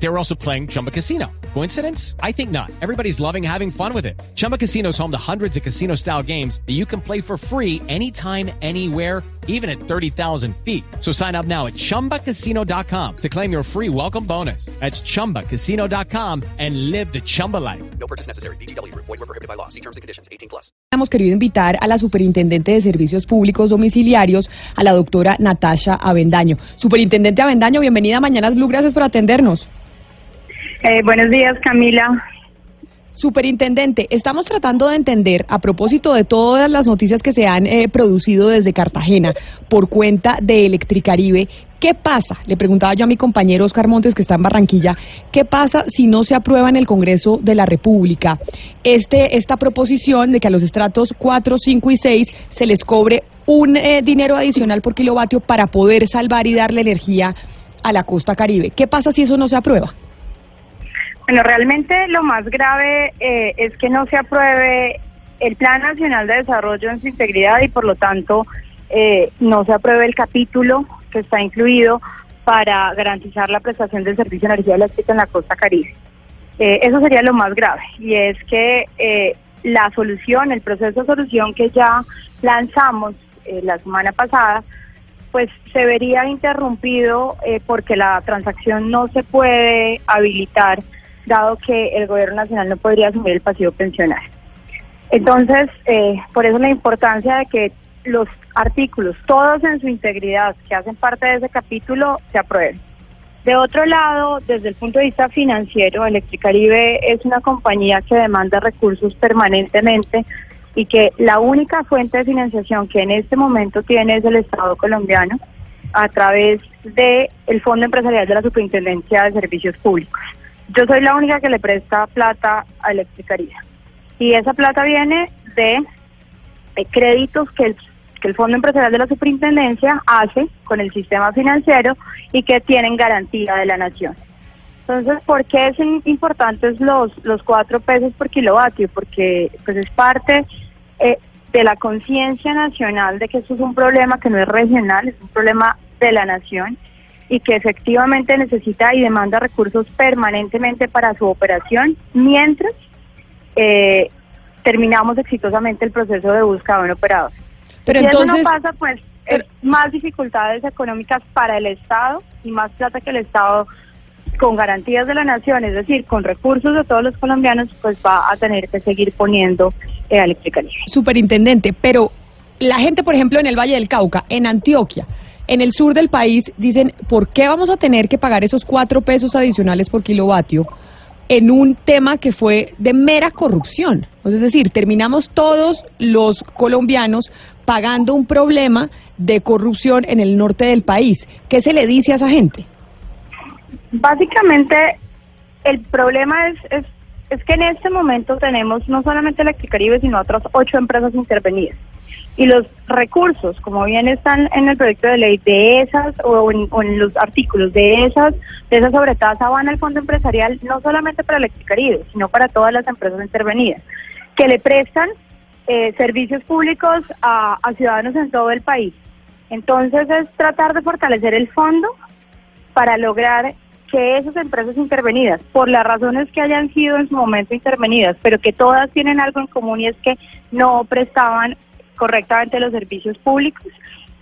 They were also playing Chumba Casino. Coincidence? I think not. Everybody's loving having fun with it. Chumba Casino is home to hundreds of casino style games that you can play for free anytime, anywhere, even at 30,000 feet. So sign up now at chumbacasino.com to claim your free welcome bonus. That's chumbacasino.com and live the Chumba life. No purchase necessary. BGW. Void were prohibited by law. See terms and conditions. 18 plus. Hemos querido invitar a la Superintendente de Servicios Públicos Domiciliarios, a la doctora Natasha Avendaño. Superintendente Avendaño, bienvenida a Mañanas Blue, gracias por atendernos. Eh, buenos días, Camila. Superintendente, estamos tratando de entender, a propósito de todas las noticias que se han eh, producido desde Cartagena por cuenta de Electricaribe, ¿qué pasa? Le preguntaba yo a mi compañero Oscar Montes, que está en Barranquilla, ¿qué pasa si no se aprueba en el Congreso de la República este, esta proposición de que a los estratos 4, 5 y 6 se les cobre un eh, dinero adicional por kilovatio para poder salvar y darle energía a la costa caribe? ¿Qué pasa si eso no se aprueba? Bueno, realmente lo más grave eh, es que no se apruebe el Plan Nacional de Desarrollo en su integridad y por lo tanto eh, no se apruebe el capítulo que está incluido para garantizar la prestación del servicio de energía eléctrica en la costa caribe. Eh, eso sería lo más grave y es que eh, la solución, el proceso de solución que ya lanzamos eh, la semana pasada, pues se vería interrumpido eh, porque la transacción no se puede habilitar dado que el gobierno nacional no podría asumir el pasivo pensional. Entonces, eh, por eso la importancia de que los artículos, todos en su integridad, que hacen parte de ese capítulo, se aprueben. De otro lado, desde el punto de vista financiero, Electricaribe es una compañía que demanda recursos permanentemente y que la única fuente de financiación que en este momento tiene es el Estado colombiano a través del el Fondo Empresarial de la Superintendencia de Servicios Públicos. Yo soy la única que le presta plata a Electricaribe. Y esa plata viene de, créditos que el, que el Fondo Empresarial de la Superintendencia hace con el sistema financiero y que tienen garantía de la nación. Entonces, ¿por qué es in- importantes los, los cuatro pesos por kilovatio? Porque pues es parte eh, de la conciencia nacional de que esto es un problema que no es regional, es un problema de la nación y que efectivamente necesita y demanda recursos permanentemente para su operación, mientras eh, terminamos exitosamente el proceso de búsqueda de un operador. Pero si entonces, eso no pasa, pues pero- es más dificultades económicas para el Estado y más plata que el Estado con garantías de la nación, es decir, con recursos de todos los colombianos, pues va a tener que seguir poniendo eh, a Electricaribe. superintendente, pero la gente, por ejemplo, en el Valle del Cauca, en Antioquia, en el sur del país, dicen, ¿por qué vamos a tener que pagar esos cuatro pesos adicionales por kilovatio en un tema que fue de mera corrupción? Es decir, terminamos todos los colombianos pagando un problema de corrupción en el norte del país. ¿Qué se le dice a esa gente? Básicamente, el problema es, es, es que en este momento tenemos no solamente Electricaribe, sino otras ocho empresas intervenidas. Y los recursos, como bien están en el proyecto de ley de esas o en, los artículos de esas, de esa sobretasa van al fondo empresarial no solamente para Electricaribe, sino para todas las empresas intervenidas, que le prestan eh, servicios públicos a ciudadanos en todo el país. Entonces es tratar de fortalecer el fondo para lograr que esas empresas intervenidas, por las razones que hayan sido en su momento intervenidas, pero que todas tienen algo en común y es que no prestaban correctamente los servicios públicos,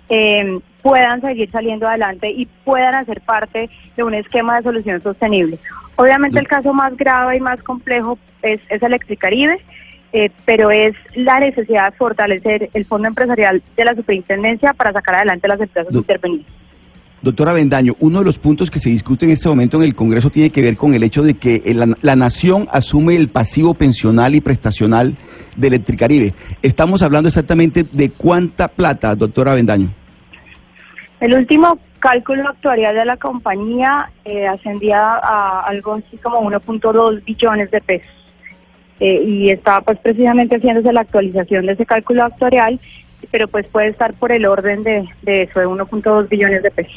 eh, puedan seguir saliendo adelante y puedan hacer parte de un esquema de solución sostenible. Obviamente el caso más grave y más complejo es, es Electricaribe, eh, pero es la necesidad de fortalecer el fondo empresarial de la superintendencia para sacar adelante las empresas Do- intervenidas. Doctora Bendaño, uno de los puntos que se discute en este momento en el Congreso tiene que ver con el hecho de que eh, la, nación asume el pasivo pensional y prestacional de Electricaribe. Estamos hablando exactamente de cuánta plata, doctora Bendaño. El último cálculo actuarial de la compañía eh, ascendía a algo así como 1.2 billones de pesos. Eh, y está pues precisamente haciéndose la actualización de ese cálculo actuarial, pero pues puede estar por el orden de, de eso, de 1.2 billones de pesos.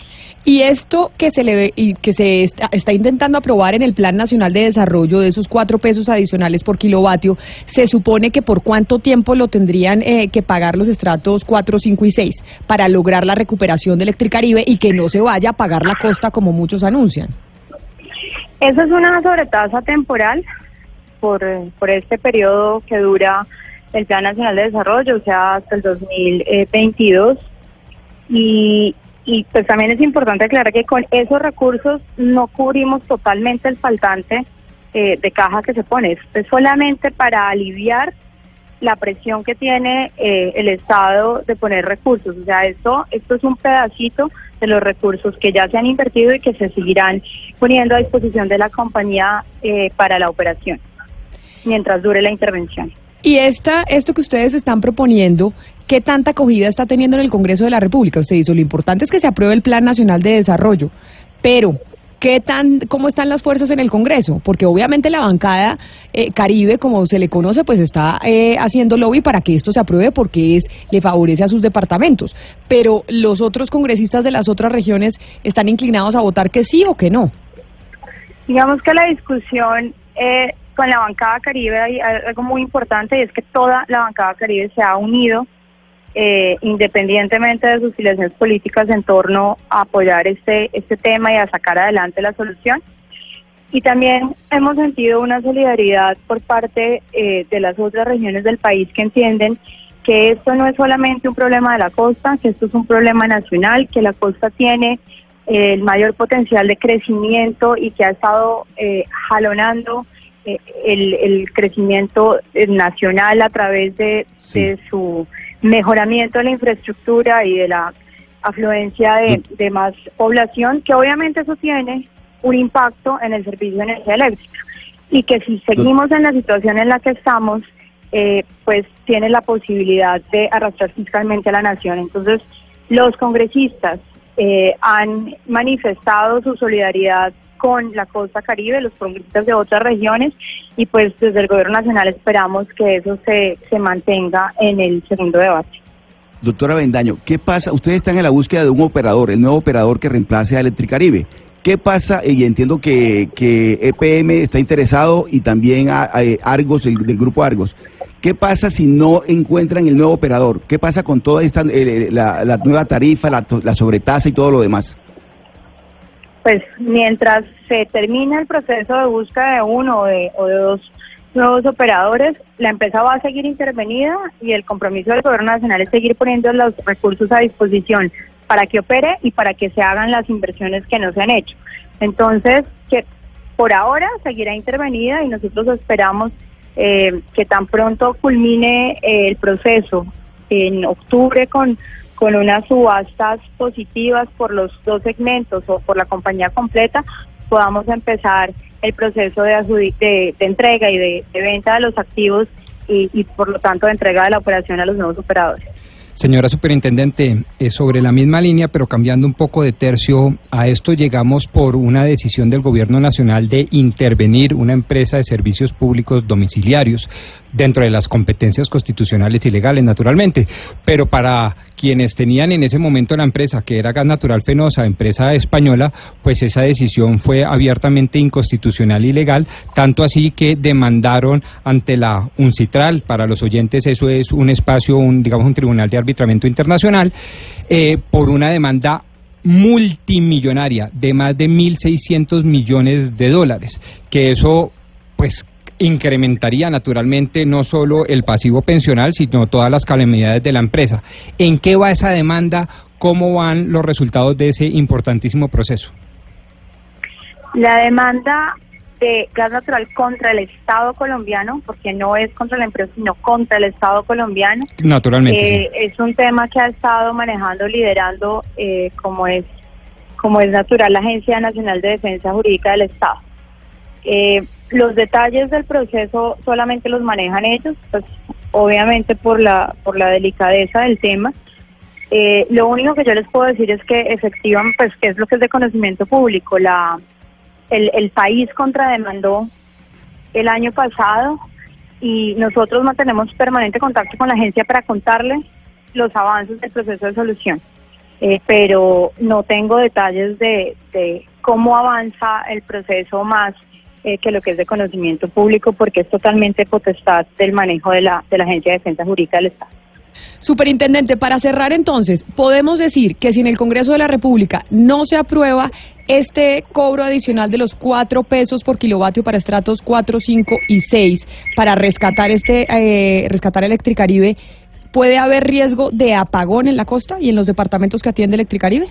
Y esto que se le y que se está, está, intentando aprobar en el Plan Nacional de Desarrollo de esos cuatro pesos adicionales por kilovatio, se supone que por cuánto tiempo lo tendrían eh, que pagar los estratos 4, 5 y 6 para lograr la recuperación de Electricaribe y que no se vaya a pagar la costa como muchos anuncian. Esa es una sobretasa temporal por, por este periodo que dura el Plan Nacional de Desarrollo, o sea, hasta el 2022. Y, y pues también es importante aclarar que con esos recursos no cubrimos totalmente el faltante eh, de caja que se pone. es solamente para aliviar la presión que tiene eh, el Estado de poner recursos. O sea, esto, esto es un pedacito de los recursos que ya se han invertido y que se seguirán poniendo a disposición de la compañía eh, para la operación, mientras dure la intervención. Y esta, esto que ustedes están proponiendo, ¿qué tanta acogida está teniendo en el Congreso de la República? Usted dice, lo importante es que se apruebe el Plan Nacional de Desarrollo, pero ¿Qué tan, cómo están las fuerzas en el Congreso? Porque obviamente la bancada eh, Caribe, como se le conoce, pues está eh, haciendo lobby para que esto se apruebe porque es le favorece a sus departamentos. Pero los otros congresistas de las otras regiones están inclinados a votar que sí o que no. Digamos que la discusión eh, con la bancada Caribe hay algo muy importante y es que toda la bancada Caribe se ha unido eh, independientemente de sus filiaciones políticas en torno a apoyar este, este tema y a sacar adelante la solución. Y también hemos sentido una solidaridad por parte eh, de las otras regiones del país que entienden que esto no es solamente un problema de la costa, que esto es un problema nacional, que la costa tiene eh, el mayor potencial de crecimiento y que ha estado jalonando el, el, crecimiento nacional a través de, de su mejoramiento de la infraestructura y de la afluencia de, más población, que obviamente eso tiene un impacto en el servicio de energía eléctrica. Y que si seguimos en la situación en la que estamos, eh, pues tiene la posibilidad de arrastrar fiscalmente a la nación. Entonces, los congresistas eh, han manifestado su solidaridad con la costa caribe, los congresistas de otras regiones y pues desde el gobierno nacional esperamos que eso se, se mantenga en el segundo debate. Doctora Bendaño, ¿qué pasa? Ustedes están en la búsqueda de un operador, el nuevo operador que reemplace a Electricaribe. ¿Qué pasa? Y entiendo que, que EPM está interesado y también a, Argos, el, del grupo Argos. ¿Qué pasa si no encuentran el nuevo operador? ¿Qué pasa con toda esta, eh, la, nueva tarifa, la, la sobretasa y todo lo demás? Pues mientras se termina el proceso de búsqueda de uno o de, dos nuevos operadores, la empresa va a seguir intervenida y el compromiso del gobierno nacional es seguir poniendo los recursos a disposición para que opere y para que se hagan las inversiones que no se han hecho. Entonces, que por ahora seguirá intervenida y nosotros esperamos eh, que tan pronto culmine eh, el proceso en octubre con con unas subastas positivas por los dos segmentos o por la compañía completa, podamos empezar el proceso de, de, entrega y de, venta de los activos y, y por lo tanto de entrega de la operación a los nuevos operadores. Señora Superintendente, eh, sobre la misma línea, pero cambiando un poco de tercio, a esto llegamos por una decisión del Gobierno Nacional de intervenir una empresa de servicios públicos domiciliarios dentro de las competencias constitucionales y legales, naturalmente. Pero para quienes tenían en ese momento la empresa, que era Gas Natural Fenosa, empresa española, pues esa decisión fue abiertamente inconstitucional y legal, tanto así que demandaron ante la UNCITRAL, para los oyentes eso es un espacio, un, digamos un tribunal de arbitramiento internacional, eh, por una demanda multimillonaria de más de 1.600 millones de dólares, que eso pues incrementaría naturalmente no solo el pasivo pensional, sino todas las calamidades de la empresa. ¿En qué va esa demanda? ¿Cómo van los resultados de ese importantísimo proceso? La demanda de gas natural contra el Estado colombiano, porque no es contra la empresa, sino contra el Estado colombiano. Naturalmente. Eh, es un tema que ha estado manejando, liderando, eh, como es como es natural, la Agencia Nacional de Defensa Jurídica del Estado. Eh, los detalles del proceso solamente los manejan ellos, pues obviamente por la por la delicadeza del tema. Eh, lo único que yo les puedo decir es que efectivamente, pues que es lo que es de conocimiento público, la el, el país contrademandó el año pasado y nosotros mantenemos permanente contacto con la agencia para contarle los avances del proceso de solución. eh, pero no tengo detalles de, de cómo avanza el proceso más eh, que lo que es de conocimiento público, porque es totalmente potestad del manejo de la, de la Agencia de Defensa Jurídica del Estado. Superintendente, para cerrar entonces, podemos decir que si en el Congreso de la República no se aprueba este cobro adicional de los cuatro pesos por kilovatio para estratos 4, 5 y 6 para rescatar este eh, rescatar Electricaribe, ¿puede haber riesgo de apagón en la costa y en los departamentos que atiende Electricaribe?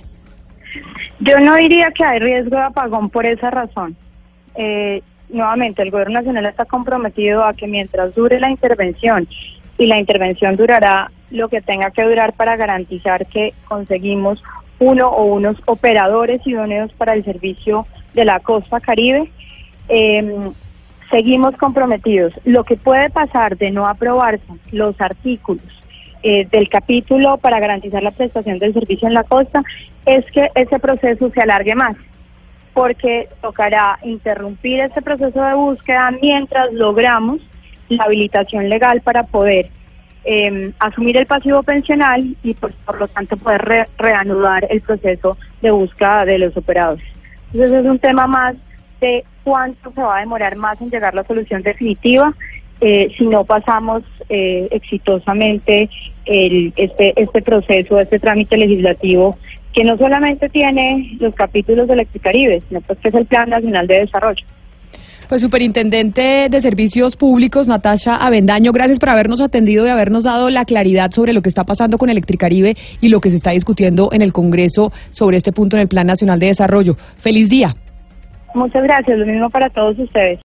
Yo no diría que hay riesgo de apagón por esa razón. Eh, nuevamente, el Gobierno Nacional está comprometido a que mientras dure la intervención, y la intervención durará lo que tenga que durar para garantizar que conseguimos uno o unos operadores idóneos para el servicio de la costa caribe. Eh, seguimos comprometidos. Lo que puede pasar de no aprobarse los artículos eh, del capítulo para garantizar la prestación del servicio en la costa es que ese proceso se alargue más, porque tocará interrumpir ese proceso de búsqueda mientras logramos la habilitación legal para poder eh, asumir el pasivo pensional y por, por lo tanto poder re- reanudar el proceso de búsqueda de los operadores. Entonces es un tema más de cuánto se va a demorar más en llegar la solución definitiva eh, si no pasamos eh, exitosamente el, este, este proceso, este trámite legislativo que no solamente tiene los capítulos de Electricaribe, sino pues que es el Plan Nacional de Desarrollo. Pues Superintendente de Servicios Públicos, Natasha Avendaño, gracias por habernos atendido y habernos dado la claridad sobre lo que está pasando con Electricaribe y lo que se está discutiendo en el Congreso sobre este punto en el Plan Nacional de Desarrollo. Feliz día. Muchas gracias, lo mismo para todos ustedes.